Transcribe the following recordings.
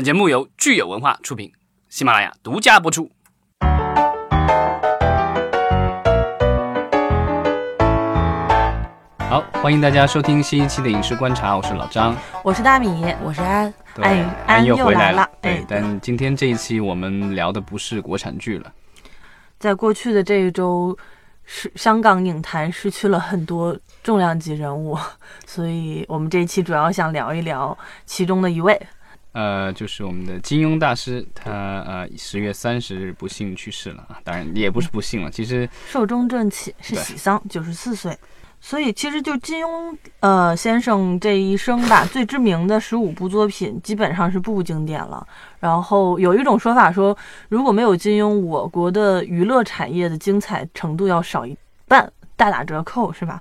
本节目由聚友文化出品，喜马拉雅独家播出。好，欢迎大家收听新一期的影视观察，我是老张，我是大米，我是安，安安又回来了。对，但今天这一期我们聊的不是国产剧了。在过去的这一周，是香港影坛失去了很多重量级人物，所以我们这一期主要想聊一聊其中的一位。呃，就是我们的金庸大师，他呃十月三十日不幸去世了啊，当然也不是不幸了，其实寿终正寝是喜丧，九十四岁。所以其实就金庸呃先生这一生吧，最知名的十五部作品基本上是部经典了。然后有一种说法说，如果没有金庸，我国的娱乐产业的精彩程度要少一半，大打折扣，是吧？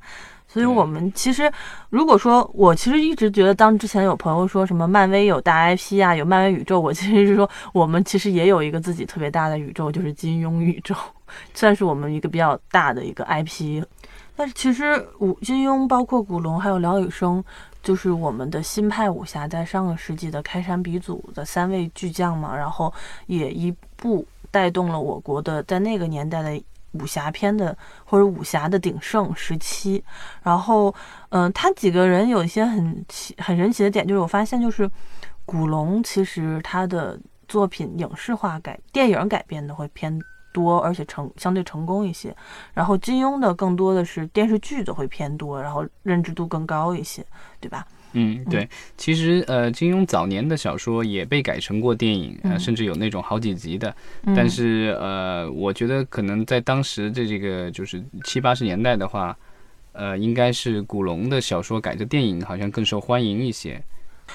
所以我们其实，如果说我其实一直觉得，当之前有朋友说什么漫威有大 IP 啊，有漫威宇宙，我其实是说，我们其实也有一个自己特别大的宇宙，就是金庸宇宙，算是我们一个比较大的一个 IP。但是其实武金庸，包括古龙，还有梁羽生，就是我们的新派武侠在上个世纪的开山鼻祖的三位巨匠嘛，然后也一步带动了我国的在那个年代的。武侠片的或者武侠的鼎盛时期，然后，嗯，他几个人有一些很奇、很神奇的点，就是我发现，就是古龙其实他的作品影视化改、电影改编的会偏多，而且成相对成功一些。然后金庸的更多的是电视剧的会偏多，然后认知度更高一些，对吧？嗯，对，其实呃，金庸早年的小说也被改成过电影，呃，甚至有那种好几集的。但是呃，我觉得可能在当时的这个就是七八十年代的话，呃，应该是古龙的小说改的电影好像更受欢迎一些。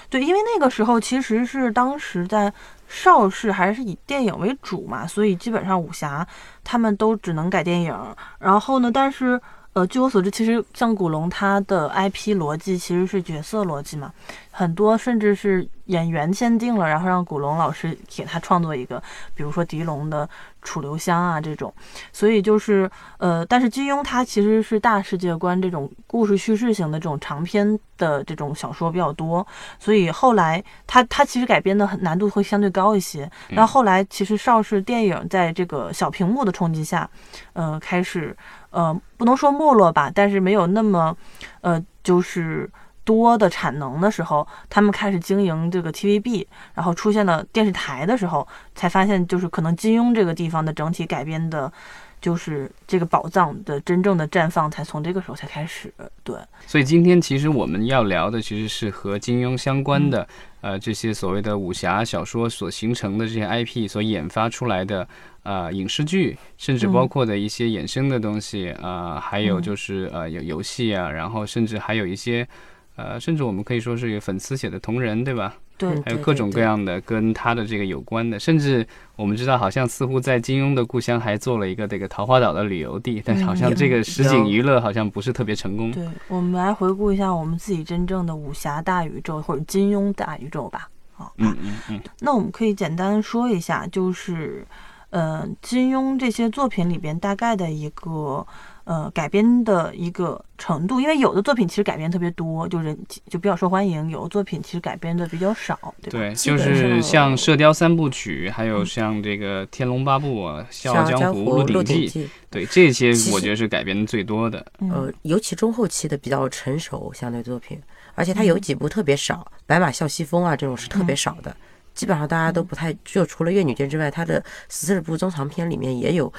对，因为那个时候其实是当时在邵氏还是以电影为主嘛，所以基本上武侠他们都只能改电影。然后呢，但是。呃，据我所知，其实像古龙，他的 IP 逻辑其实是角色逻辑嘛，很多甚至是演员先定了，然后让古龙老师给他创作一个，比如说狄龙的楚留香啊这种。所以就是呃，但是金庸他其实是大世界观这种故事叙事型的这种长篇的这种小说比较多，所以后来他他其实改编的难度会相对高一些。那后来其实邵氏电影在这个小屏幕的冲击下，呃，开始。呃，不能说没落吧，但是没有那么，呃，就是多的产能的时候，他们开始经营这个 TVB，然后出现了电视台的时候，才发现就是可能金庸这个地方的整体改编的，就是这个宝藏的真正的绽放，才从这个时候才开始。对，所以今天其实我们要聊的其实是和金庸相关的，呃，这些所谓的武侠小说所形成的这些 IP 所研发出来的。啊，影视剧，甚至包括的一些衍生的东西啊，还有就是呃，有游戏啊，然后甚至还有一些，呃，甚至我们可以说是粉丝写的同人，对吧？对，还有各种各样的跟他的这个有关的，甚至我们知道，好像似乎在金庸的故乡还做了一个这个桃花岛的旅游地，但是好像这个实景娱乐好像不是特别成功。对，我们来回顾一下我们自己真正的武侠大宇宙或者金庸大宇宙吧。好，嗯嗯嗯。那我们可以简单说一下，就是。呃，金庸这些作品里边大概的一个呃改编的一个程度，因为有的作品其实改编特别多，就人就比较受欢迎；有的作品其实改编的比较少，对吧？对，就是像《射雕三部曲》，还有像这个《天龙八部》《笑傲江湖》《鹿鼎记》，对这些我觉得是改编的最多的。呃，尤其中后期的比较成熟相对作品，而且它有几部特别少，《白马啸西风》啊这种是特别少的。基本上大家都不太，就除了《越女剑》之外，它的十四部中长篇里面也有，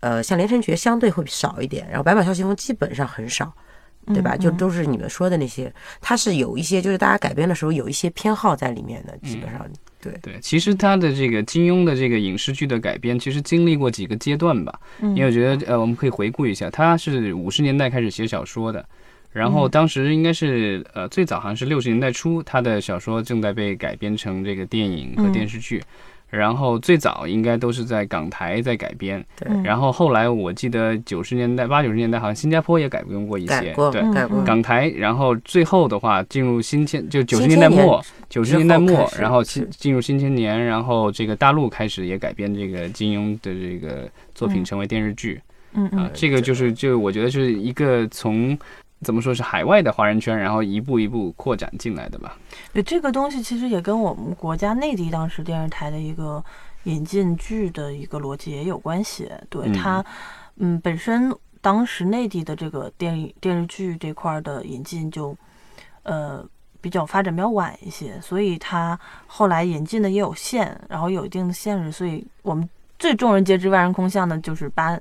呃，像《连城诀》相对会少一点，然后《白马啸西风》基本上很少，对吧？就都是你们说的那些，它是有一些，就是大家改编的时候有一些偏好在里面的，基本上对对。其实他的这个金庸的这个影视剧的改编，其实经历过几个阶段吧，因为我觉得呃，我们可以回顾一下，他是五十年代开始写小说的。然后当时应该是呃最早好像是六十年代初，他的小说正在被改编成这个电影和电视剧，然后最早应该都是在港台在改编，对。然后后来我记得九十年代八九十年代好像新加坡也改编过一些，对，改过。港台，然后最后的话进入新千就九十年代末，九十年代末，然后进进入新千年，然后这个大陆开始也改编这个金庸的这个作品成为电视剧，嗯啊，这个就是就我觉得是一个从。怎么说是海外的华人圈，然后一步一步扩展进来的吧。对这个东西，其实也跟我们国家内地当时电视台的一个引进剧的一个逻辑也有关系。对它，嗯，本身当时内地的这个电影电视剧这块的引进就，呃，比较发展比较晚一些，所以它后来引进的也有限，然后有一定的限制，所以我们最众人皆知、万人空巷的就是八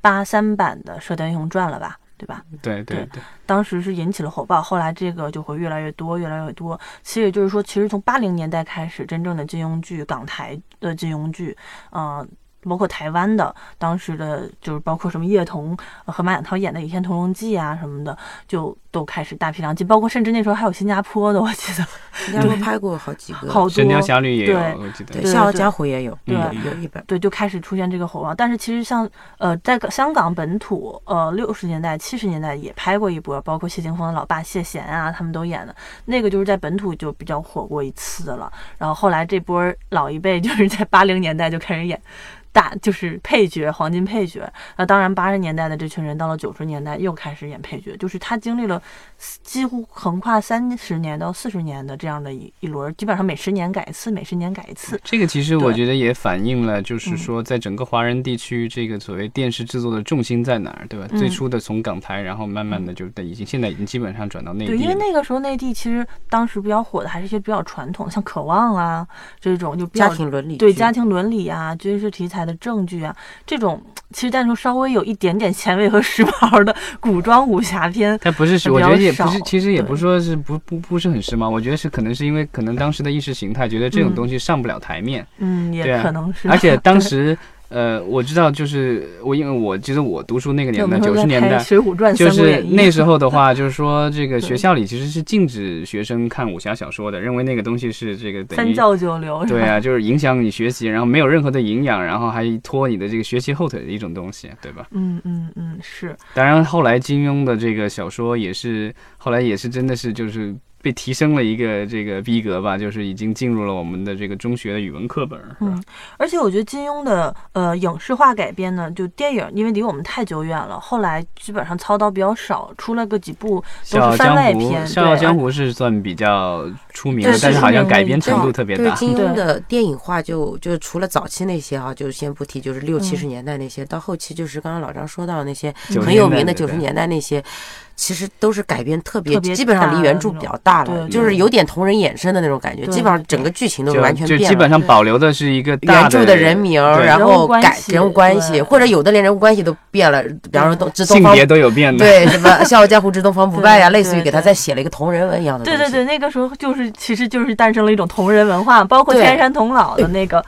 八三版的《射雕英雄传》了吧？对吧？对对对，当时是引起了火爆，后来这个就会越来越多，越来越多。其实也就是说，其实从八零年代开始，真正的金庸剧，港台的金庸剧，嗯。包括台湾的当时的，就是包括什么叶童和马景涛演的《倚天屠龙记》啊什么的，就都开始大批量进。包括甚至那时候还有新加坡的，我记得新加坡拍过好几个，好多《神雕侠侣》也有，我记得《笑傲江湖》也有，对，有一本。对，就开始出现这个火爆。但是其实像呃，在香港本土，呃，六十年代、七十年代也拍过一波，包括谢霆锋的老爸谢贤啊，他们都演的那个，就是在本土就比较火过一次的了。然后后来这波老一辈就是 在八零年代就开始演。大就是配角，黄金配角。那当然，八十年代的这群人到了九十年代又开始演配角，就是他经历了几乎横跨三十年到四十年的这样的一一轮，基本上每十年改一次，每十年改一次。这个其实我觉得也反映了，就是说在整个华人地区，这个所谓电视制作的重心在哪儿，对吧？最初的从港台，然后慢慢的就已经现在已经基本上转到内地。对，因为那个时候内地其实当时比较火的还是一些比较传统，像《渴望》啊这种就家庭伦理，对家庭伦理啊，军事题材。的证据啊，这种其实但是稍微有一点点 前卫和时髦的古装武侠片，它不是，我觉得也不是，其实也不是说是不不不是很时髦，我觉得是可能是因为可能当时的意识形态觉得这种东西上不了台面，嗯，也可能是，而且当时。呃，我知道，就是我，因为我记得我读书那个年代，九十年代，水浒传，就是那 时候的话，就是说这个学校里其实是禁止学生看武侠小说的，认为那个东西是这个三教九流，对啊，就是影响你学习，然后没有任何的营养，然后还拖你的这个学习后腿的一种东西，对吧？嗯嗯嗯，是。当然，后来金庸的这个小说也是，后来也是真的是就是。被提升了一个这个逼格吧，就是已经进入了我们的这个中学的语文课本。嗯，而且我觉得金庸的呃影视化改编呢，就电影，因为离我们太久远了，后来基本上操刀比较少，出了个几部都是番外篇。笑傲江湖是算比较出名的，但是好像改编程度特别大。金庸的电影化就就除了早期那些啊，就先不提，就是六七十年代那些，到后期就是刚刚老张说到那些很有名的九十年代那些。其实都是改编特别，基本上离原著比较大了，就是有点同人衍生的那种感觉。基本上整个剧情都完全变了。就基本上保留的是一个原著的人名，然后改人物关系，或者有的连人物关系都变了。比方说东之东方，性别都有变的。对，什么《笑傲江湖之东方不败》呀，类似于给他再写了一个同人文一样的。对对对，那个时候就是，其实就是诞生了一种同人文化，包括天山童姥的那个。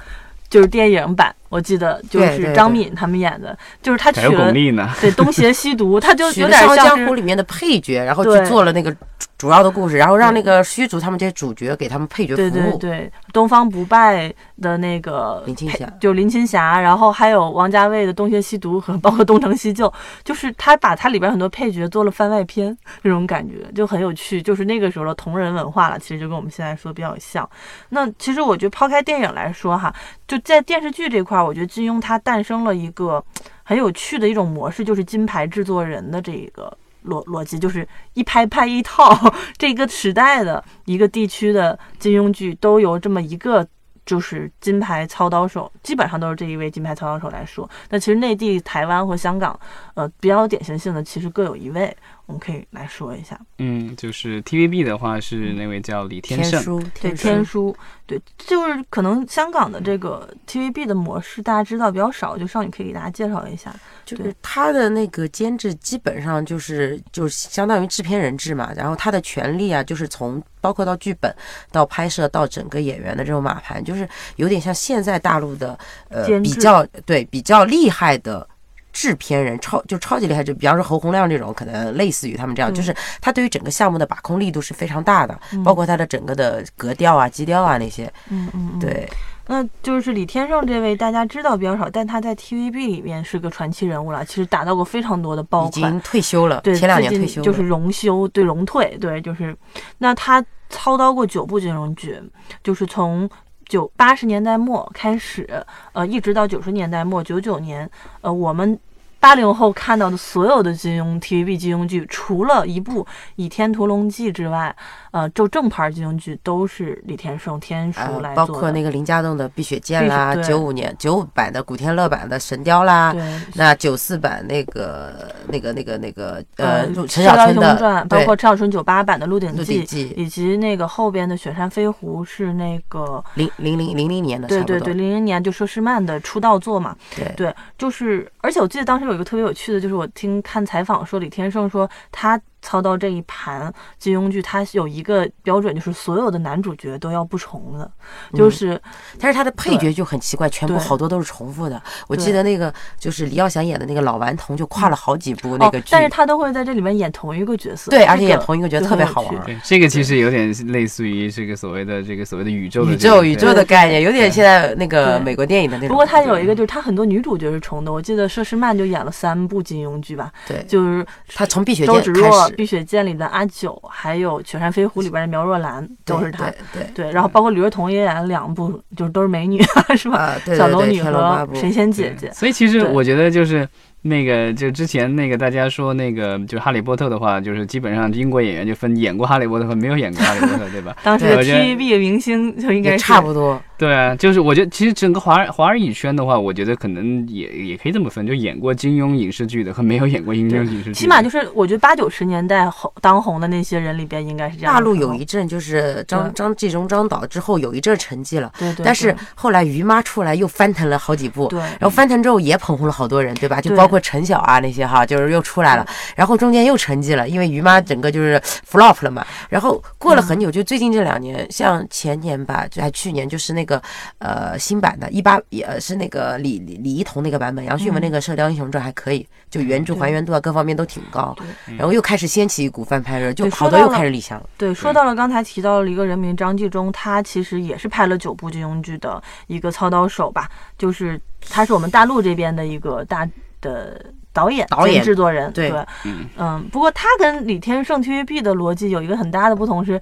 就是电影版，我记得就是张敏他们演的，就是他娶了对东邪西毒，他就有点像《江湖》里面的配角，然后去做了那个。主要的故事，然后让那个虚竹他们这些主角给他们配角服务。对对对，东方不败的那个林青霞，就林青霞，然后还有王家卫的东邪西毒和包括东成西就，就是他把他里边很多配角做了番外篇，这种感觉就很有趣。就是那个时候的同人文化了，其实就跟我们现在说比较像。那其实我觉得抛开电影来说哈，就在电视剧这块，我觉得金庸他诞生了一个很有趣的一种模式，就是金牌制作人的这一个。逻逻辑就是一拍拍一套，这个时代的一个地区的金庸剧都有这么一个就是金牌操刀手，基本上都是这一位金牌操刀手来说。那其实内地、台湾和香港，呃，比较典型性的其实各有一位。我们可以来说一下，嗯，就是 TVB 的话是那位叫李天胜，对天书，对，就是可能香港的这个 TVB 的模式大家知道比较少，就少女可以给大家介绍一下，就是他的那个监制基本上就是就是相当于制片人制嘛，然后他的权利啊，就是从包括到剧本到拍摄到整个演员的这种码盘，就是有点像现在大陆的呃比较对比较厉害的。制片人超就超级厉害，就比方说侯洪亮这种，可能类似于他们这样，就是他对于整个项目的把控力度是非常大的，包括他的整个的格调啊、基调啊那些。嗯嗯，对。那就是李天胜这位，大家知道比较少，但他在 TVB 里面是个传奇人物了。其实打到过非常多的爆款，已经退休了。对，前两年退休就是荣休，对荣退，对，就是那他操刀过九部金融剧，就是从九八十年代末开始，呃，一直到九十年代末九九年，呃，我们。八零后看到的所有的金庸 TVB 金庸剧，除了一部《倚天屠龙记》之外，呃，就正牌金庸剧都是李天胜、天书呃来做的。包括那个林家栋的《碧血剑》啦，九五年九五版的古天乐版的《神雕》啦，对，那九四版那个那个那个那个呃《陈小春的传》，包括陈小春九八版的《鹿鼎记》，记。以及那个后边的《雪山飞狐》是那个零零零零零年的，对对对，零零年就佘诗曼的出道作嘛。对。对，就是，而且我记得当时有有个特别有趣的，就是我听看采访说，李天胜说他操刀这一盘金庸剧，他有一个标准，就是所有的男主角都要不重的，就是但是他的配角就很奇怪，全部好多都是重复的。我记得那个就是李耀祥演的那个老顽童，就跨了好几部那个哦剧，，但是他都会在这里面演同一个角色，对，而且演同一个角色特别好玩这个其实有点类似于这个所谓的这个所谓的宇宙的宇这个宙宇宙的概念，有点现在那个美国电影的那种。不过他有一个，就是他很多女主角是重的。我记得佘诗曼就演了三部金庸剧吧，对，就是他从《碧血剑开始，碧血剑》里的阿九，还有《雪山飞狐》里边的苗若兰，都是她。对对对，然后包括李若彤也演了两部，就是都是美女，是吧？啊，对对对，小龙女和神仙姐姐。所以其实我觉得就是那个，就之前那个大家说那个就是哈利波特的话，就是基本上英国演员就分演过哈利波特和没有演过哈利波特，对吧？当时 TVB 明星就应该差不多。对啊，就是我觉得其实整个华华语圈的话，我觉得可能也也可以这么分，就演过金庸影视剧的和没有演过金庸影视剧的，起码就是我觉得八九十年代红当红的那些人里边，应该是这样。大陆有一阵就是张张纪中张导之后有一阵沉寂了，对对，但是后来于妈出来又翻腾了好几部，对然后翻腾之后也捧红了好多人，对吧？就包括陈晓啊那些哈，就是又出来了，然后中间又沉寂了，因为于妈整个就是 flop 了嘛。然后过了很久，就最近这两年，像前年吧，就还去年就是那个呃新版的，一八也是那个李李李一桐那个版本，杨旭文那个《射雕英雄传》还可以，就原著还原度啊各方面都挺高。对然后又开始掀起一股翻拍热，就好多又开始立项了。对，说到了刚才提到了一个人名张纪中，他其实也是拍了九部金庸剧的一个操刀手吧，就是他是我们大陆这边的一个大的导演、导演制作人。对对，嗯嗯，不过他跟李天胜 TVB 的逻辑有一个很大的不同是。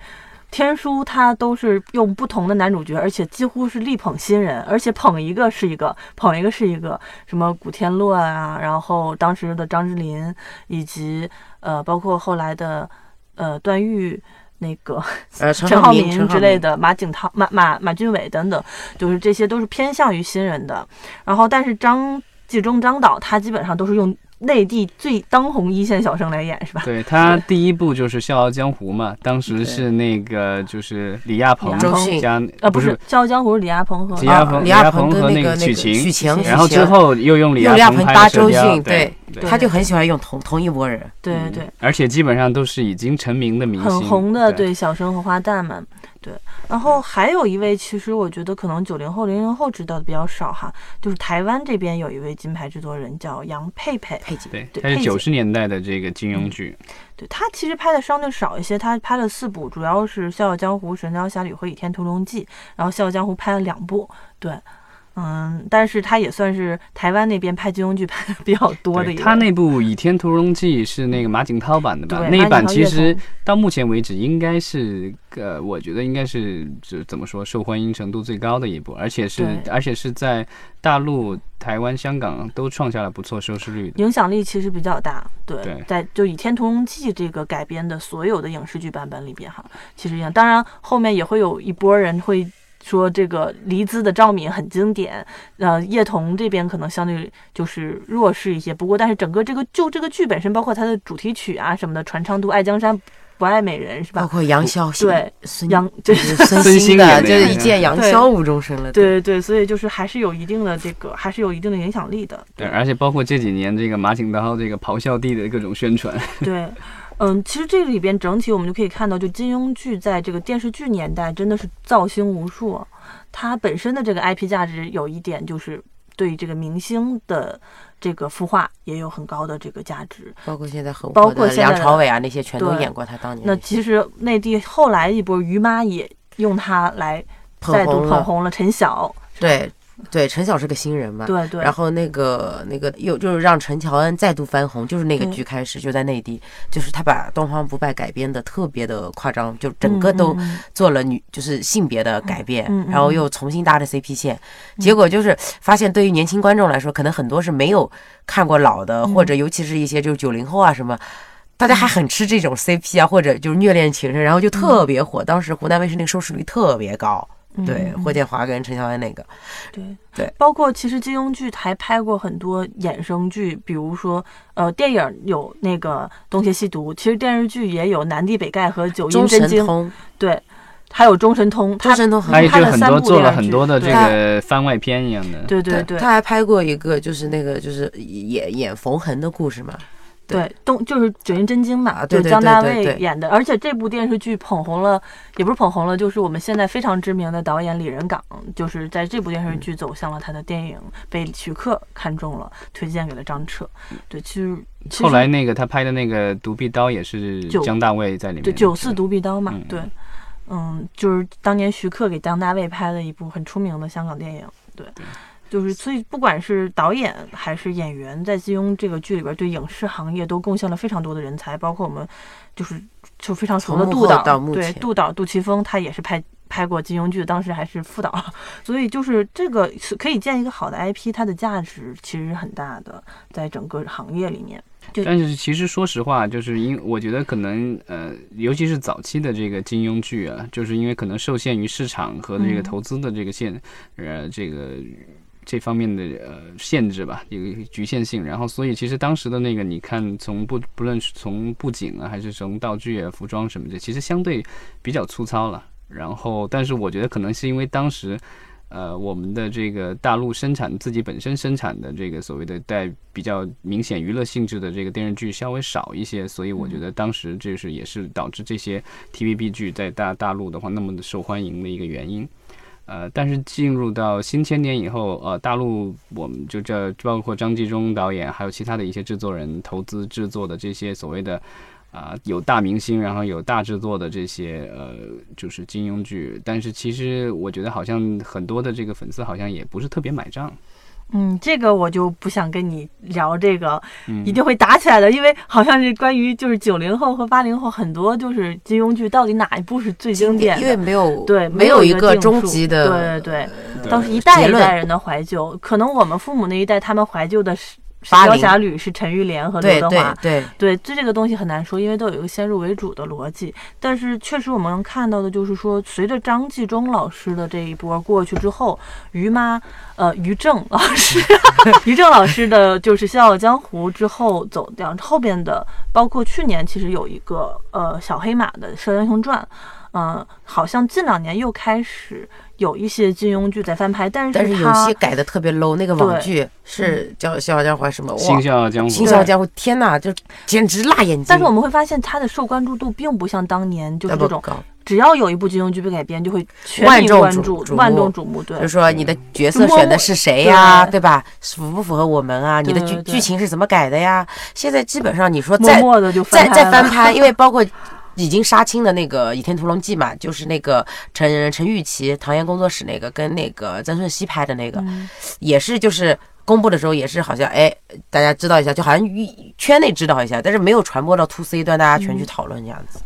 天书他都是用不同的男主角，而且几乎是力捧新人，而且捧一个是一个，捧一个是一个，什么古天乐啊，然后当时的张智霖，以及呃，包括后来的呃段誉那个呃，陈陈浩民民之类，的，马景涛、马马马俊伟等等，就是这些都是偏向于新人的。然后，但是张纪中张导他基本上都是用内地最当红一线小生来演，是吧？对他第一部就是《笑傲江湖》嘛，当时是那个就是李亚鹏周迅。加呃，不不是《笑傲江湖》是李亚鹏和李亚鹏啊李亚鹏和那个许晴，许晴，然后之后又用李亚鹏鹏拍搭周迅，对，他就很喜欢用同同一拨人。对对。而且基本上都是已经成名的明星，很红的对。对小生和花旦们，对。然后还有一位，其实我觉得可能九零后、零零后知道的比较少哈，就是台湾这边有一位金牌制作人叫杨佩佩，佩姐，对，对佩姐他是九十年代的这个金庸剧，对她其实拍的相对少一些，她拍了四部，主要是《笑傲江湖》《神雕侠侣》和《倚天屠龙记》，然后《笑傲江湖》拍了两部，对，嗯，但是他也算是台湾那边拍金庸剧拍的比较多的一个。他那部《倚天屠龙记》是那个马景涛版的吧？对那一版其实到目前为止应该是呃，我觉得应该是就怎么说受欢迎程度最高的一部，而且是而且是在大陆、台湾、香港都创下了不错收视率的。影响力其实比较大，对，对在就《倚天屠龙记》这个改编的所有的影视剧版本里边哈，其实一样。当然后面也会有一波人会说这个黎姿的赵敏很经典，呃，叶童这边可能相对就是弱势一些。不过，但是整个这个就这个剧本身，包括它的主题曲啊什么的，传唱度，爱江山不爱美人是吧？包括杨逍，对孙杨就就是 孙孙兴的，就是一见杨对逍无中生了。对对对，所以就是还是有一定的这个，还是有一定的影响力的。对，而且包括这几年这个马景涛这个咆哮帝的各种宣传 对，嗯，其实这里边整体我们就可以看到，就金庸剧在这个电视剧年代真的是造星无数啊，它本身的这个 IP 价值有一点就是对这个明星的这个孵化也有很高的这个价值。包括现在很包火的梁朝伟啊，那些全都演过他当年那那。其实内地后来一波于妈也用它来再度捧红了陈晓，对，对，陈晓是个新人嘛，对对。然后那个那个又就是让陈乔恩再度翻红，就是那个剧开始就在内地，就是他把《东方不败》改编的特别的夸张，就整个都做了女就是性别的改变，然后又重新搭的 CP 线，结果就是发现对于年轻观众来说，可能很多是没有看过老的，或者尤其是一些就是九零后啊什么。大家还很吃这种 CP 啊，或者就是虐恋情深，然后就特别火。当时湖南卫视那个收视率特别高，对霍建华跟陈乔恩那个，对。对。包括其实金庸剧还拍过很多衍生剧，比如说呃电影有那个《东邪西毒》，其实电视剧也有《南帝北丐》和《九阴真经》，对，还有《中神通》，他神通还有就很多做了很多的这个番外篇一样的，对对对。他还拍过一个就是那个就是演演冯恒的故事嘛。对，东就是《九阴真经》嘛，就是姜大卫演的，而且这部电视剧捧红了，也不是捧红了，就是我们现在非常知名的导演李仁港，就是在这部电视剧走向了他的电影，被徐克看中了，推荐给了张彻。对，其实后来那个他拍的那个《独臂刀》也是姜大卫在里面，对，九四独臂刀嘛，对，嗯，就是当年徐克给姜大卫拍的一部很出名的香港电影，对。就是，所以不管是导演还是演员，在金庸这个剧里边，对影视行业都贡献了非常多的人才，包括我们就是就非常熟的杜导，对杜导杜琪峰，他也是拍拍过金庸剧，当时还是副导，所以就是这个是可以建一个好的 IP，它的价值其实是很大的，在整个行业里面。但是其实说实话，就是因我觉得可能呃，尤其是早期的这个金庸剧啊，就是因为可能受限于市场和这个投资的这个限呃这个。这方面的呃限制吧，有一个局限性。然后，所以其实当时的那个，你看从不不论是从布景啊，还是从道具啊、服装什么的，其实相对比较粗糙了。然后，但是我觉得可能是因为当时，呃，我们的这个大陆生产自己本身生产的这个所谓的带比较明显娱乐性质的这个电视剧稍微少一些，所以我觉得当时这是也是导致这些 TVB 剧在大大陆的话那么的受欢迎的一个原因。呃，但是进入到新千年以后，呃，大陆我们就这包括张纪中导演，还有其他的一些制作人投资制作的这些所谓的啊有大明星，然后有大制作的这些呃就是金庸剧，但是其实我觉得好像很多的这个粉丝好像也不是特别买账。嗯，这个我就不想跟你聊这个，一定会打起来的，因为好像是关于就是九零后和八零后很多就是金庸剧到底哪一部是最经典？因为没有对没有一个终极的，对对对，都是一代一代人的怀旧，可能我们父母那一代他们怀旧的是。《神雕侠侣》是陈玉莲和刘德华，对对对，这这个东西很难说，因为都有一个先入为主的逻辑。但是确实我们能看到的就是说，随着张纪中老师的这一波过去之后，于妈呃于正老师，于正老师的就是《笑傲江湖》之后走掉，后边的包括去年其实有一个呃小黑马的《射雕英雄传》。嗯，好像近两年又开始有一些金庸剧在翻拍，但是但是有些改的特别 low。那个网剧是叫《笑傲江湖》什么？《新笑傲江湖》。新笑傲江湖，天哪，就简直辣眼睛。但是我们会发现，它的受关注度并不像当年就是这种，只要有一部金庸剧被改编，就会全民关注、万众瞩目。对，就是说你的角色选的是谁呀？对吧？符不符合我们啊？你的剧剧情是怎么改的呀？现在基本上你说再再再翻拍，因为包括。已经杀青的那个《倚天屠龙记》嘛，就是那个陈陈玉琪、唐嫣工作室那个，跟那个曾舜晞拍的那个，也是就是公布的时候也是好像哎，大家知道一下，就好像圈内知道一下，但是没有传播到 to C 端，大家全去讨论这样子。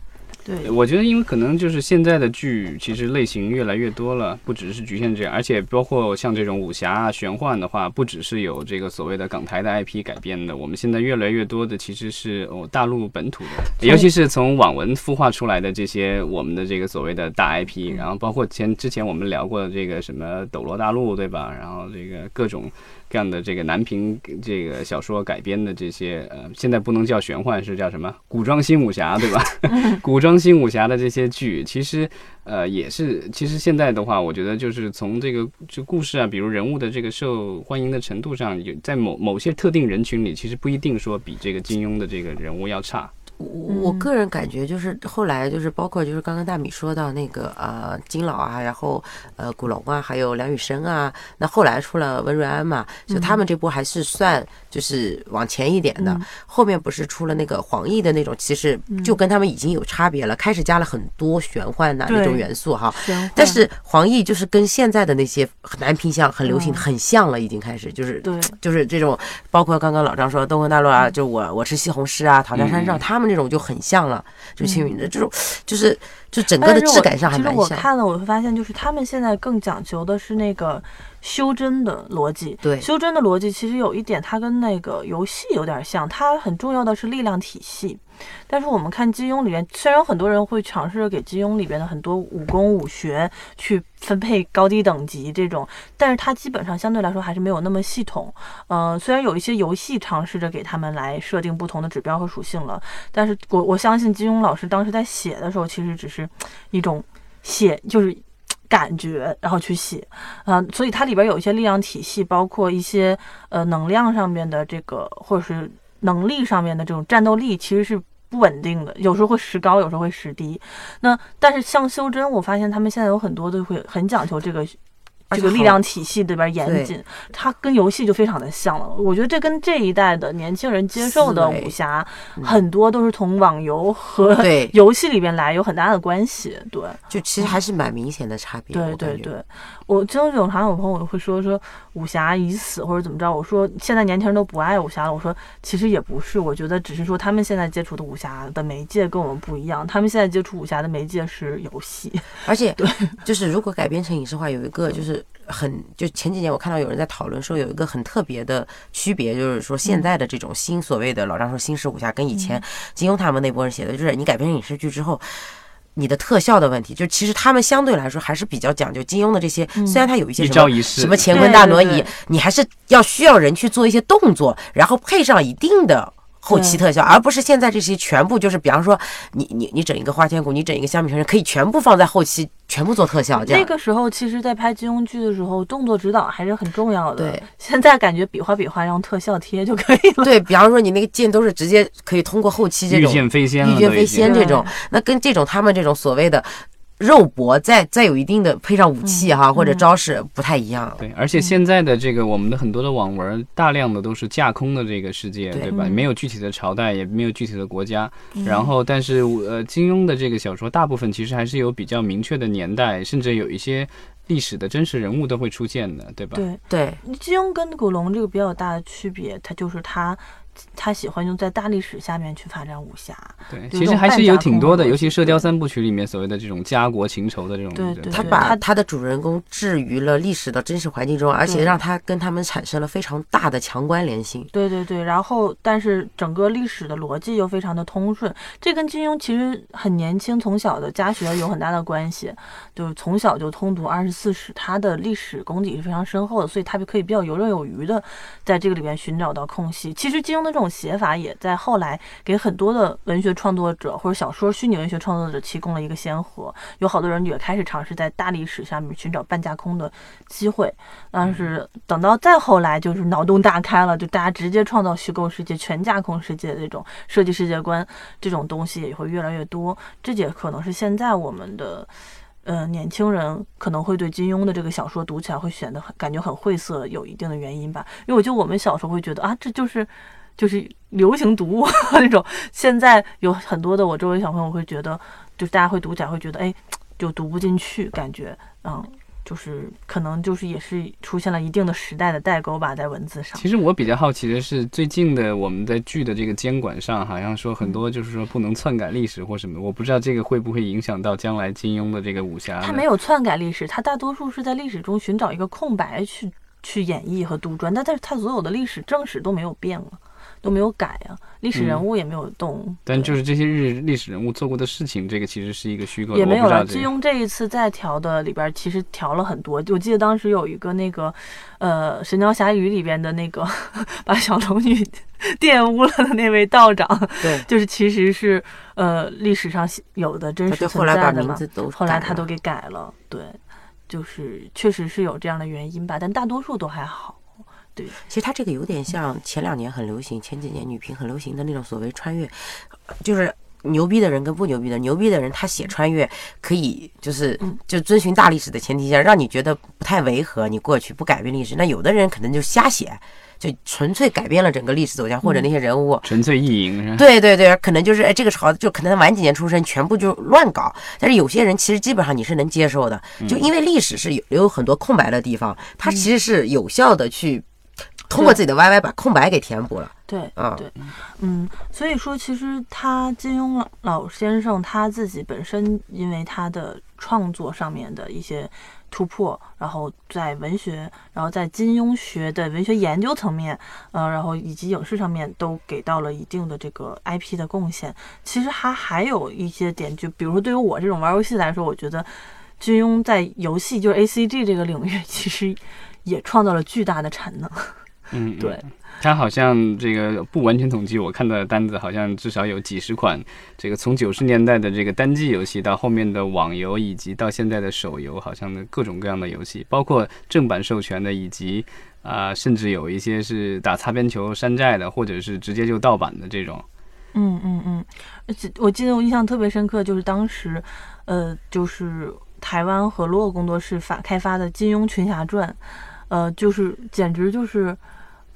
对，我觉得因为可能就是现在的剧其实类型越来越多了，不只是局限这样，而且包括像这种武侠啊、玄幻的话，不只是有这个所谓的港台的 IP 改编的，我们现在越来越多的其实是哦大陆本土的，尤其是从网文孵化出来的这些我们的这个所谓的大 IP，然后包括前之前我们聊过的这个什么《斗罗大陆》，对吧？然后这个各种。这样的这个南平这个小说改编的这些呃，现在不能叫玄幻，是叫什么古装新武侠，对吧？古装新武侠的这些剧，其实呃也是，其实现在的话，我觉得就是从这个这故事啊，比如人物的这个受欢迎的程度上，有在某某些特定人群里，其实不一定说比这个金庸的这个人物要差。我我个人感觉就是后来就是包括就是刚刚大米说到那个呃金老啊，然后呃古龙啊，还有梁羽生啊，那后来出了温瑞安嘛，就他们这波还是算就是往前一点的。后面不是出了那个黄奕的那种，其实就跟他们已经有差别了，开始加了很多玄幻的那种元素哈。但是黄奕就是跟现在的那些男频像很流行很像了，已经开始就是对，就是这种包括刚刚老张说《东风大陆》啊，就我我吃西红柿啊，《唐家山上》他们。那种就很像了，就青云的这种，就是就整个的质感上还蛮像。其实我看了，我会发现，就是他们现在更讲究的是那个。修真的逻辑，对修真的逻辑，其实有一点，它跟那个游戏有点像。它很重要的是力量体系，但是我们看金庸里面，虽然有很多人会尝试着给金庸里边的很多武功武学去分配高低等级这种，但是它基本上相对来说还是没有那么系统。嗯，虽然有一些游戏尝试着给他们来设定不同的指标和属性了，但是我我相信金庸老师当时在写的时候，其实只是一种写，就是。感觉，然后去写，啊，所以它里边有一些力量体系，包括一些呃能量上面的这个，或者是能力上面的这种战斗力，其实是不稳定的，有时候会时高，有时候会时低。那但是像修真，我发现他们现在有很多都会很讲究这个。这个力量体系里边严谨，它跟游戏就非常的像了。我觉得这跟这一代的年轻人接受的武侠很多都是从网游和 游戏里边来，有很大的关系。对，就其实还是蛮明显的差别。对对对，我经常常有朋友会说说武侠已死或者怎么着，我说现在年轻人都不爱武侠了。我说其实也不是，我觉得只是说他们现在接触的武侠的媒介跟我们不一样，他们现在接触武侠的媒介是游戏。而且对，就是如果改编成影视化，有一个就是。很就前几年我看到有人在讨论说有一个很特别的区别，就是说现在的这种新所谓的老张说新式武侠跟以前金庸他们那波人写的，就是你改编成影视剧之后，你的特效的问题，就其实他们相对来说还是比较讲究。金庸的这些虽然他有一些什么什么乾坤大挪移，你还是要需要人去做一些动作，然后配上一定的。后期特效，而不是现在这些全部就是，比方说你你你整一个花千骨，你整一个香蜜沉沉，可以全部放在后期，全部做特效。这样那个时候，其实，在拍金庸剧的时候，动作指导还是很重要的。对，现在感觉比划比划，让特效贴就可以了。对比方说，你那个剑都是直接可以通过后期这种御剑飞仙、御剑飞仙这种，那跟这种他们这种所谓的。肉搏再再有一定的配上武器哈或者招式不太一样。对，而且现在的这个我们的很多的网文，大量的都是架空的这个世界，对吧？没有具体的朝代，也没有具体的国家。然后，但是呃，金庸的这个小说大部分其实还是有比较明确的年代，甚至有一些历史的真实人物都会出现的，对吧？对对。金庸跟古龙这个比较大的区别，它就是他。他喜欢用在大历史下面去发展武侠，对，其实还是有挺多的，尤其《射雕三部曲》里面所谓的这种家国情仇的这种，对对，他把他的主人公置于了历史的真实环境中，而且让他跟他们产生了非常大的强关联性。对对对，然后但是整个历史的逻辑又非常的通顺，这跟金庸其实很年轻，从小的家学有很大的关系，就是从小就通读二十四史，他的历史功底是非常深厚的，所以他就可以比较游刃有余的在这个里面寻找到空隙。其实金庸。那种写法也在后来给很多的文学创作者或者小说虚拟文学创作者提供了一个先河，有好多人也开始尝试在大历史上面寻找半架空的机会。但是等到再后来，就是脑洞大开了，就大家直接创造虚构世界、全架空世界的这种设计世界观，这种东西也会越来越多。这也可能是现在我们的。呃，年轻人可能会对金庸的这个小说读起来会显得很感觉很晦涩，有一定的原因吧。因为我觉得我们小时候会觉得啊，这就是就是流行读物 那种。现在有很多的我周围小朋友会觉得，就是大家会读起来会觉得，哎，就读不进去，感觉嗯。就是可能就是也是出现了一定的时代的代沟吧，在文字上。其实我比较好奇的是，最近的我们在剧的这个监管上，好像说很多就是说不能篡改历史或什么，我不知道这个会不会影响到将来金庸的这个武侠。他没有篡改历史，他大多数是在历史中寻找一个空白去去演绎和杜撰，但但是他所有的历史正史都没有变了。都没有改啊，历史人物也没有动。但就是这些日历史人物做过的事情，这个其实是一个虚构。也没有了。金庸这一次再调的里边，其实调了很多。我记得当时有一个那个，呃，《神雕侠侣》里边的那个 把小龙女玷污了的那位道长，对，就是其实是呃历史上有的真实存在的嘛。后来他都给改了，对，就是确实是有这样的原因吧，但大多数都还好。对，其实他这个有点像前两年很流行，前几年女频很流行的那种所谓穿越，就是牛逼的人跟不牛逼的，牛逼的人他写穿越可以就是就遵循大历史的前提下，让你觉得不太违和，你过去不改变历史。那有的人可能就瞎写，就纯粹改变了整个历史走向或者那些人物。纯粹意淫是吧？对对对，可能就是哎，这个朝就可能晚几年出生，全部就乱搞。但是有些人其实基本上你是能接受的，就因为历史是有有很多空白的地方，它其实是有效的去通过自己的 YY 把空白给填补了。对啊对，嗯，所以说其实他金庸老老先生他自己本身因为他的创作上面的一些突破，然后在文学，然后在金庸学的文学研究层面，呃，然后以及影视上面都给到了一定的这个 IP 的贡献。其实还还有一些点，就比如说对于我这种玩游戏来说，我觉得金庸在游戏就是 ACG 这个领域，其实也创造了巨大的产能。嗯，嗯对。它好像这个不完全统计，我看到的单子好像至少有几十款。这个从九十年代的这个单机游戏到后面的网游，以及到现在的手游，好像的各种各样的游戏，包括正版授权的，以及啊、甚至有一些是打擦边球山寨的，或者是直接就盗版的这种。嗯嗯嗯，而且我记得我印象特别深刻，就是当时，呃，就是台湾和洛工作室发开发的《金庸群侠传》，呃，就是简直就是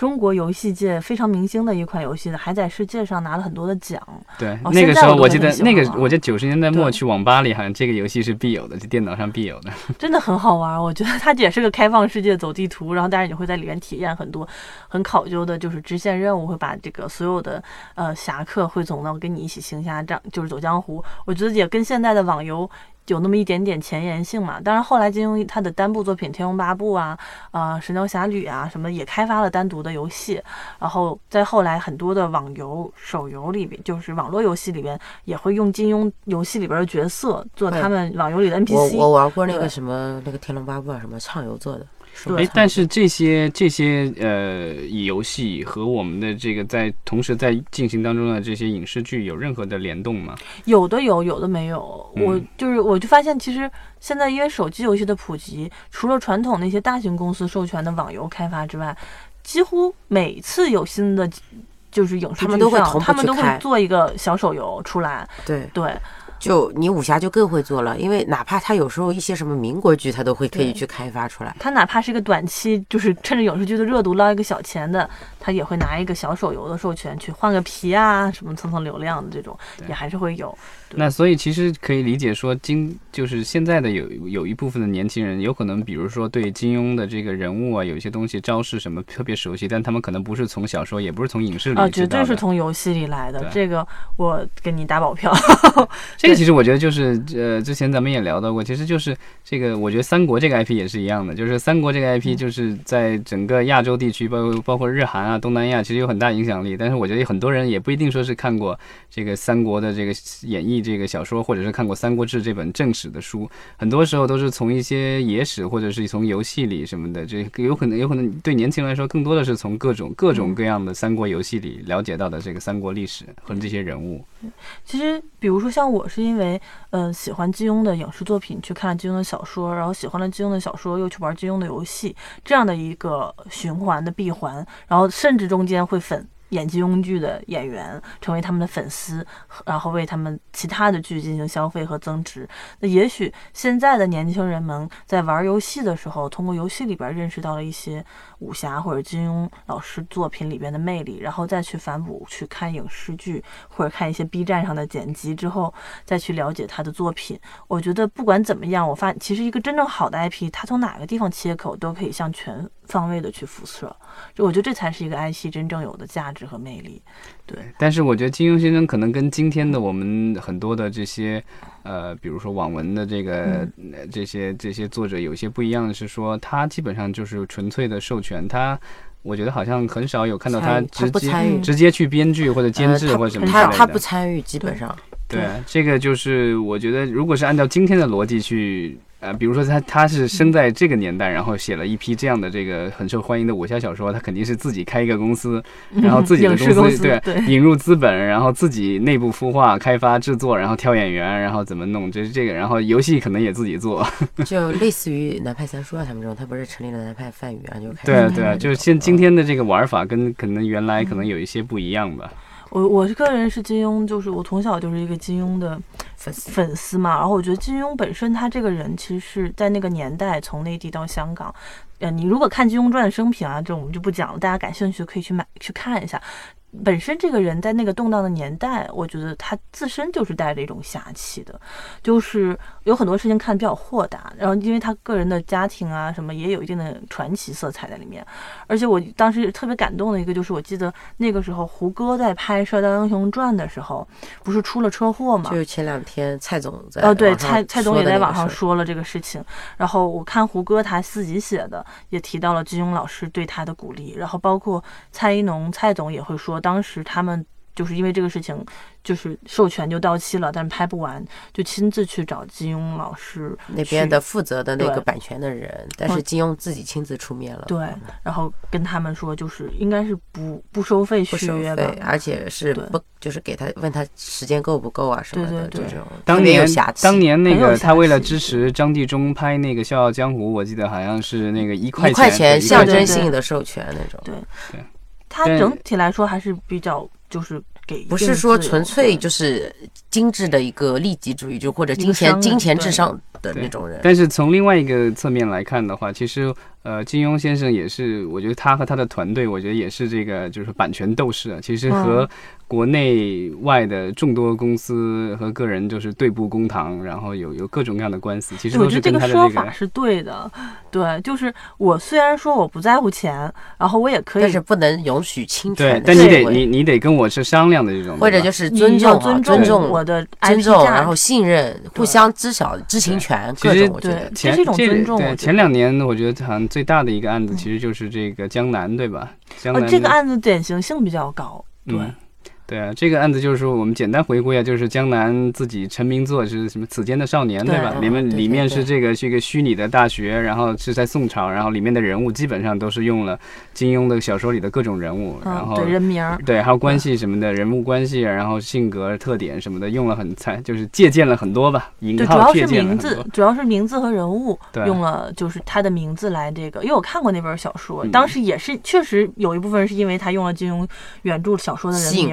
中国游戏界非常明星的一款游戏，还在世界上拿了很多的奖。对，哦那个时候我记得那个我记得九十年代末去网吧里，好像这个游戏是必有的，就电脑上必有的。真的很好玩，我觉得它也是个开放世界走地图，然后但是你会在里面体验很多很考究的，就是支线任务，会把这个所有的呃侠客汇总到跟你一起行侠仗，就是走江湖。我觉得也跟现在的网游有那么一点点前沿性嘛。当然后来金庸他的单部作品《天龙八部》啊、啊、神雕侠侣》啊什么也开发了单独的游戏，然后再后来很多的网游、手游里边，就是网络游戏里边也会用金庸游戏里边的角色做他们网游里的 NPC。我玩过那个什么那个《天龙八部》啊，什么畅游做的。哎，但是这些这些呃游戏和我们的这个在同时在进行当中的这些影视剧有任何的联动吗？有的有，有的没有。我嗯就是我就发现，其实现在因为手机游戏的普及，除了传统那些大型公司授权的网游开发之外，几乎每次有新的就是影视他们剧上，都会他们都会做一个小手游出来。对，对，就你武侠就更会做了，因为哪怕他有时候一些什么民国剧，他都会可以去开发出来。他哪怕是一个短期，就是趁着影视剧的热度捞一个小钱的，他也会拿一个小手游的授权去换个皮啊，什么蹭蹭流量的这种，也还是会有。那所以其实可以理解说，今就是现在的有有一部分的年轻人，有可能比如说对金庸的这个人物啊，有一些东西招式什么特别熟悉，但他们可能不是从小说，也不是从影视里啊。绝对是从游戏里来的，这个我给你打保票。这 个其实我觉得就是呃，之前咱们也聊到过，其实就是这个，我觉得三国这个 IP 也是一样的，就是三国这个 IP 就是在整个亚洲地区，包括包括日韩啊、东南亚，其实有很大影响力。但是我觉得很多人也不一定说是看过这个三国的这个演义这个小说，或者是看过《三国志》这本正史的书，很多时候都是从一些野史或者是从游戏里什么的，这有可能有可能对年轻人来说，更多的是从各种各种各样的三国游戏里了解到的这个三国历史和这些人物。其实，比如说像我是因为，嗯，喜欢金庸的影视作品，去看金庸的小说，然后喜欢了金庸的小说，又去玩金庸的游戏，这样的一个循环的闭环，然后甚至中间会粉演金庸剧的演员，成为他们的粉丝，然后为他们其他的剧进行消费和增值。那也许现在的年轻人们在玩游戏的时候，通过游戏里边认识到了一些武侠或者金庸老师作品里边的魅力，然后再去反哺去看影视剧或者看一些 B 站上的剪辑之后，再去了解他的作品。我觉得不管怎么样，我发其实一个真正好的 IP，它从哪个地方切口都可以向全方位的去辐射。就我觉得这才是一个 IP 真正有的价值和魅力。对，但是我觉得金庸先生可能跟今天的我们很多的这些，呃，比如说网文的这个、呃这些这些作者有些不一样的是说，他基本上就是纯粹的授权，他我觉得好像很少有看到他直接不参与直接去编剧或者监制呃或者什么之类的。他他不参与，基本上对，这个就是我觉得，如果是按照今天的逻辑去呃，比如说他他是生在这个年代，然后写了一批这样的这个很受欢迎的武侠小说，他肯定是自己开一个公司，然后自己的公司对对。引入资本，然后自己内部孵化、开发、制作，然后挑演员，然后怎么弄，这是这个，然后游戏可能也自己做，就类似于南派三叔啊他们这种，他不是成立了南派泛语啊，就开始对啊对啊，就是现今天的这个玩法跟可能原来可能有一些不一样吧。我我个人是金庸，就是我从小就是一个金庸的粉丝粉丝嘛，然后我觉得金庸本身他这个人，其实是在那个年代从内地到香港，呃，你如果看《金庸传》的生平啊，这种我们就不讲了，大家感兴趣可以去买去看一下。本身这个人在那个动荡的年代，我觉得他自身就是带着一种侠气的，就是有很多事情看得比较豁达，然后因为他个人的家庭啊什么也有一定的传奇色彩在里面，而且我当时特别感动的一个就是，我记得那个时候胡歌在拍《射雕英雄传》的时候，不是出了车祸嘛？就是前两天蔡总在哦，对，蔡蔡总也在网上说了这个事情。然后我看胡歌他自己写的，也提到了金庸老师对他的鼓励。然后包括蔡一农蔡总也会说，当时他们就是因为这个事情，就是授权就到期了，但是拍不完，就亲自去找金庸老师那边的负责的那个版权的人，但是金庸自己亲自出面了，对，然后跟他们说，就是应该是不不收费续约吧费，。而且是不就是给他问他时间够不够啊什么的，对对对这种当年。当年那个他为了支持张纪中拍那个《笑傲江湖》，我记得好像是那个一块一块钱象征性的授权那种，对对但他整体来说还是比较就是给不是说纯粹就是精致的一个利己主义，就或者金钱金钱至上的那种人。但是从另外一个侧面来看的话，其实呃，金庸先生也是，我觉得他和他的团队，我觉得也是这个就是版权斗士啊，其实和嗯。国内外的众多公司和个人就是对簿公堂，然后有有各种各样的官司，其实我都是跟觉得这个说。法是对的，对，就是我虽然说我不在乎钱，然后我也可以，但是不能允许侵对权，对但你得你你得跟我是商量的这种，或者就是尊重尊尊重我的尊重，然后信任，互相知晓知情权，各其实种我觉得。对前这是一种尊重前两年我觉得好像最大的一个案子，其实就是这个江南，对吧？江呃，南的这个案子典型性比较高，对，嗯对啊，这个案子就是说，我们简单回顾一下，就是江南自己成名作是什么《此间的少年》，对吧？嗯里面里面是这个是一个虚拟的大学，然后是在宋朝，然后里面的人物基本上都是用了金庸的小说里的各种人物，然嗯，后对人名儿，对，还有关系什么的，人物关系，然后性格特点什么的，用了很才，就是借鉴了很多吧，引对，主号要是借鉴了很名字。，主要是名字和人物对用了，就是他的名字来这个，因为我看过那本小说，嗯当时也是确实有一部分是因为他用了金庸原著小说的人名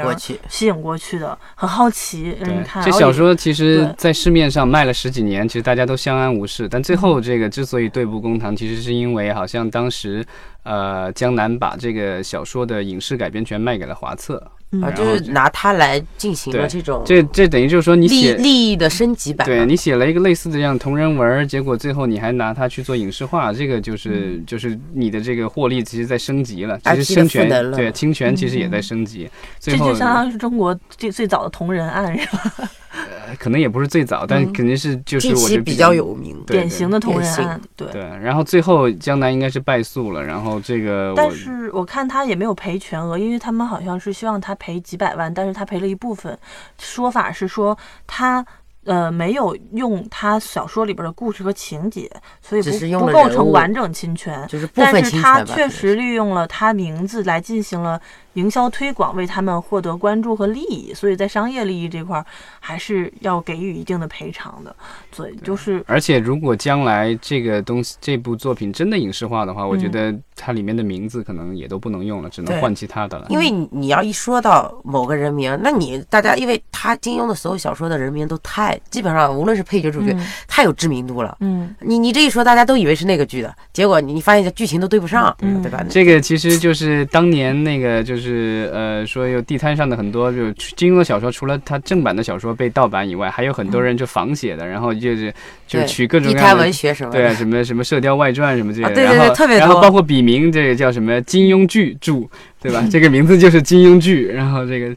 吸引过去的，很好奇，让人对看。，这小说其实在市面上卖了十几年，其实大家都相安无事。但最后这个之所以对簿公堂，其实是因为好像当时，呃，江南把这个小说的影视改编权卖给了华策。嗯啊，就是拿它来进行了这种这这等于就是说你利写。利益的升级版。对你写了一个类似的这样同人文，结果最后你还拿它去做影视化，这个就是、就是你的这个获利其实在升级了，其实生权了对侵权其实也在嗯升级，最后这就相当于是中国最最早的同人案，是吧？呃可能也不是最早，但嗯肯定是就是我觉得比较有名。对典型的同人案，对。对，然后最后江南应该是败诉了，然后这个但是我看他也没有赔全额，因为他们好像是希望他赔几百万，但是他赔了一部分。说法是说他呃没有用他小说里边的故事和情节，所以只是不不构成完整侵权。就是部分但是他侵权吧。可能确实利用了他名字来进行了营销推广，为他们获得关注和利益，所以在商业利益这块儿还是要给予一定的赔偿的。所以就是而且如果将来这个东西这部作品真的影视化的话，我觉嗯得它里面的名字可能也都不能用了，只能换其他的了。因为你你要一说到某个人名，那你大家因为他金庸的所有小说的人名都太基本上无论是配角主角、嗯太有知名度了。嗯你你这一说，大家都以为是那个剧的，结果你你发现剧情都对不上，嗯对吧？这个其实就是当年那个，就是呃，说有地摊上的很多，就金庸的小说，除了他正版的小说被盗版以外，还有很多人就仿写的，然后就是就对取各种地摊各样的文学什么，对啊，什么什么《射雕外传》什么这些，啊对对对然后特别多然后包括笔名，这个叫什么金庸巨著，对吧？这个名字就是金庸巨，然后这个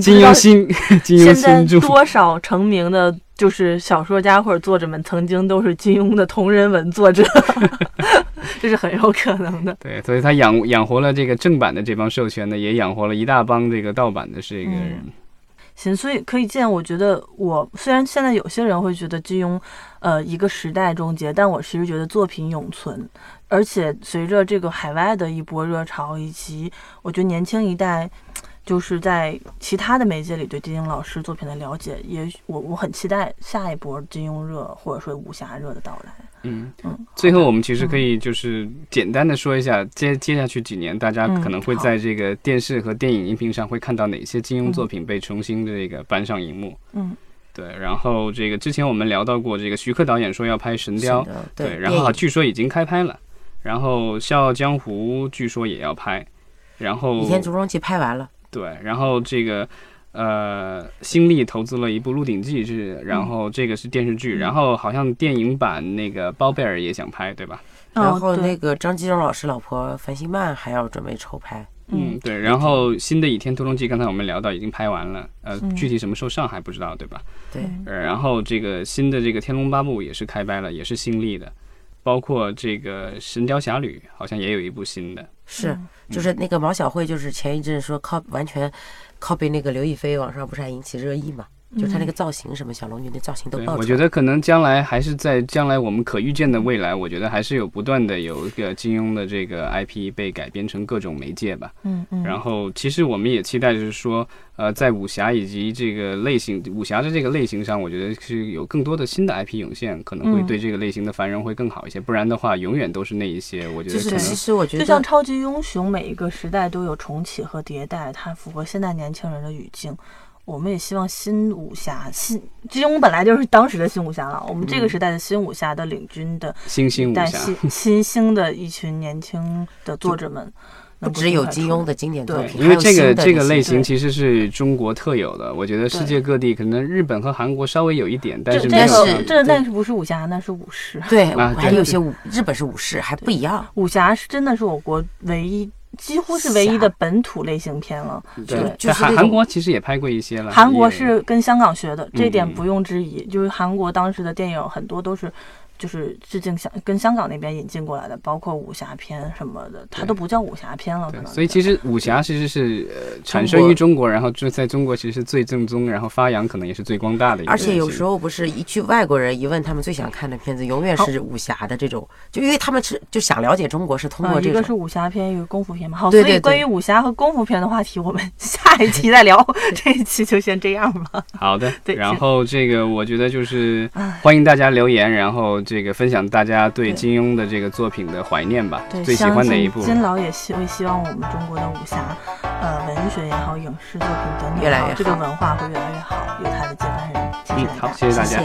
金庸新，金庸新著，多少成名的，就是小说家或者作者们，曾经都是金庸的同人文作者，这是很有可能的。对，所以他养养活了这个正版的这帮授权的，也养活了一大帮这个盗版的这个人。行，所以可以见，我觉得我虽然现在有些人会觉得金庸，呃，一个时代终结，但我其实觉得作品永存，而且随着这个海外的一波热潮，以及我觉得年轻一代。就是在其他的媒介里对金庸老师作品的了解，也我我很期待下一波金庸热或者说武侠热的到来。嗯嗯。最后我们其实可以就是简单的说一下，接接下去几年大家可能会在这个电视和电影荧屏上会看到哪些金庸作品被重新的这个搬上荧幕。嗯。对，然后这个之前我们聊到过，这个徐克导演说要拍《神雕》，对，然后据说已经开拍了，然后《笑傲江湖》据说也要拍，然后《倚天屠龙记》拍完了。对，然后这个，呃，新力投资了一部《鹿鼎记》，是，然后这个是电视剧，然后好像电影版那个包贝尔也想拍，对吧？然后那个张纪中老师老婆樊星曼还要准备筹拍。嗯，对。然后新的《倚天屠龙记》，刚才我们聊到已经拍完了，呃，具体什么时候上还不知道，对吧？对。然后这个新的这个《天龙八部》也是开拍了，也是新力的，包括这个《神雕侠侣》好像也有一部新的。是，就是那个毛小慧，就是前一阵说靠完全靠背那个刘亦菲，网上不是还引起热议嘛？就她那个造型，什么小龙女那造型都爆我觉得可能将来还是在将来我们可预见的未来，我觉得还是有不断的有一个金庸的这个 IP 被改编成各种媒介吧。嗯嗯。然后其实我们也期待，就是说，呃，在武侠以及这个类型武侠的这个类型上，我觉得是有更多的新的 IP 涌现，可能会对这个类型的繁荣会更好一些。不然的话，永远都是那一些。我觉得其实我觉得就像超级英雄，每一个时代都有重启和迭代，它符合现在年轻人的语境。我们也希望新武侠新金庸本来就是当时的新武侠了，我们这个时代的新武侠的领军的新兴武侠，新新兴的一群年轻的作者们，不只有金庸的经典作品，因为这个这个类型其实是中国特有的。我觉得世界各地可能日本和韩国稍微有一点，但是但是这那是不是武侠？那是武士。对，还有些武日本是武士，还不一样。武侠是真的是我国唯一。几乎是唯一的本土类型片了。对，韩韩国其实也拍过一些了。韩国是跟香港学的，这点不用质疑。就是韩国当时的电影很多都是。就是致敬香跟香港那边引进过来的，包括武侠片什么的，它都不叫武侠片了。可能。所以其实武侠其实是呃产生于中国，然后就在中国其实是最正宗，然后发扬可能也是最光大的。而且有时候不是一去外国人一问他们最想看的片子，永远是武侠的这种，就因为他们是就想了解中国是通过这个。一个是武侠片，一个功夫片嘛。好，所以关于武侠和功夫片的话题，我们 下一期再聊。这一期就先这样吧。好的。对。然后这个我觉得就是欢迎大家留言，然后。这个分享大家对金庸的这个作品的怀念吧，最喜欢哪一部？金老也希会希望我们中国的武侠，呃，文学也好，影视作品等等，越来越好，这个文化会越来越好，有他的接班人。嗯，好，谢谢大家。